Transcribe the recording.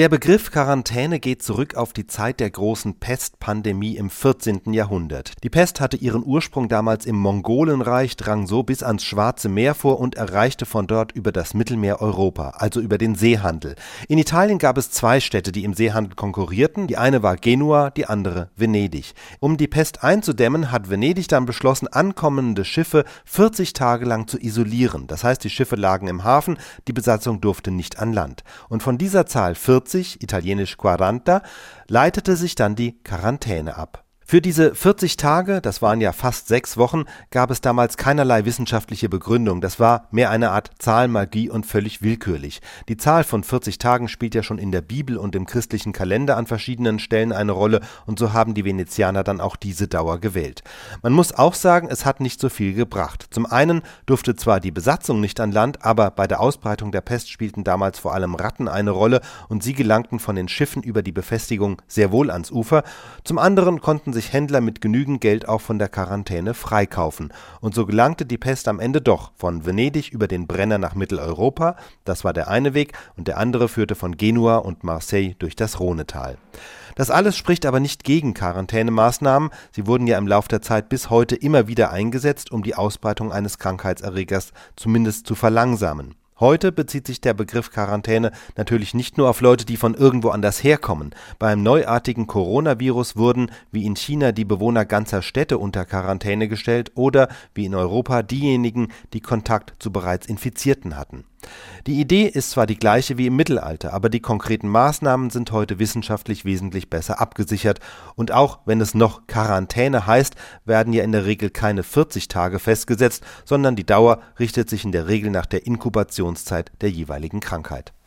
Der Begriff Quarantäne geht zurück auf die Zeit der großen Pestpandemie im 14. Jahrhundert. Die Pest hatte ihren Ursprung damals im Mongolenreich, drang so bis ans Schwarze Meer vor und erreichte von dort über das Mittelmeer Europa, also über den Seehandel. In Italien gab es zwei Städte, die im Seehandel konkurrierten. Die eine war Genua, die andere Venedig. Um die Pest einzudämmen, hat Venedig dann beschlossen, ankommende Schiffe 40 Tage lang zu isolieren. Das heißt, die Schiffe lagen im Hafen, die Besatzung durfte nicht an Land. Und von dieser Zahl 40 40, italienisch quaranta, leitete sich dann die Quarantäne ab für diese 40 Tage, das waren ja fast sechs Wochen, gab es damals keinerlei wissenschaftliche Begründung. Das war mehr eine Art Zahlenmagie und völlig willkürlich. Die Zahl von 40 Tagen spielt ja schon in der Bibel und im christlichen Kalender an verschiedenen Stellen eine Rolle und so haben die Venezianer dann auch diese Dauer gewählt. Man muss auch sagen, es hat nicht so viel gebracht. Zum einen durfte zwar die Besatzung nicht an Land, aber bei der Ausbreitung der Pest spielten damals vor allem Ratten eine Rolle und sie gelangten von den Schiffen über die Befestigung sehr wohl ans Ufer. Zum anderen konnten sich sich Händler mit genügend Geld auch von der Quarantäne freikaufen, und so gelangte die Pest am Ende doch von Venedig über den Brenner nach Mitteleuropa, das war der eine Weg, und der andere führte von Genua und Marseille durch das Rhonetal. Das alles spricht aber nicht gegen Quarantänemaßnahmen, sie wurden ja im Lauf der Zeit bis heute immer wieder eingesetzt, um die Ausbreitung eines Krankheitserregers zumindest zu verlangsamen Heute bezieht sich der Begriff Quarantäne natürlich nicht nur auf Leute, die von irgendwo anders herkommen. Beim neuartigen Coronavirus wurden, wie in China, die Bewohner ganzer Städte unter Quarantäne gestellt oder, wie in Europa, diejenigen, die Kontakt zu bereits Infizierten hatten die Idee ist zwar die gleiche wie im Mittelalter, aber die konkreten Maßnahmen sind heute wissenschaftlich wesentlich besser abgesichert, und auch wenn es noch Quarantäne heißt, werden ja in der Regel keine 40 Tage festgesetzt, sondern die Dauer richtet sich in der Regel nach der Inkubationszeit der jeweiligen Krankheit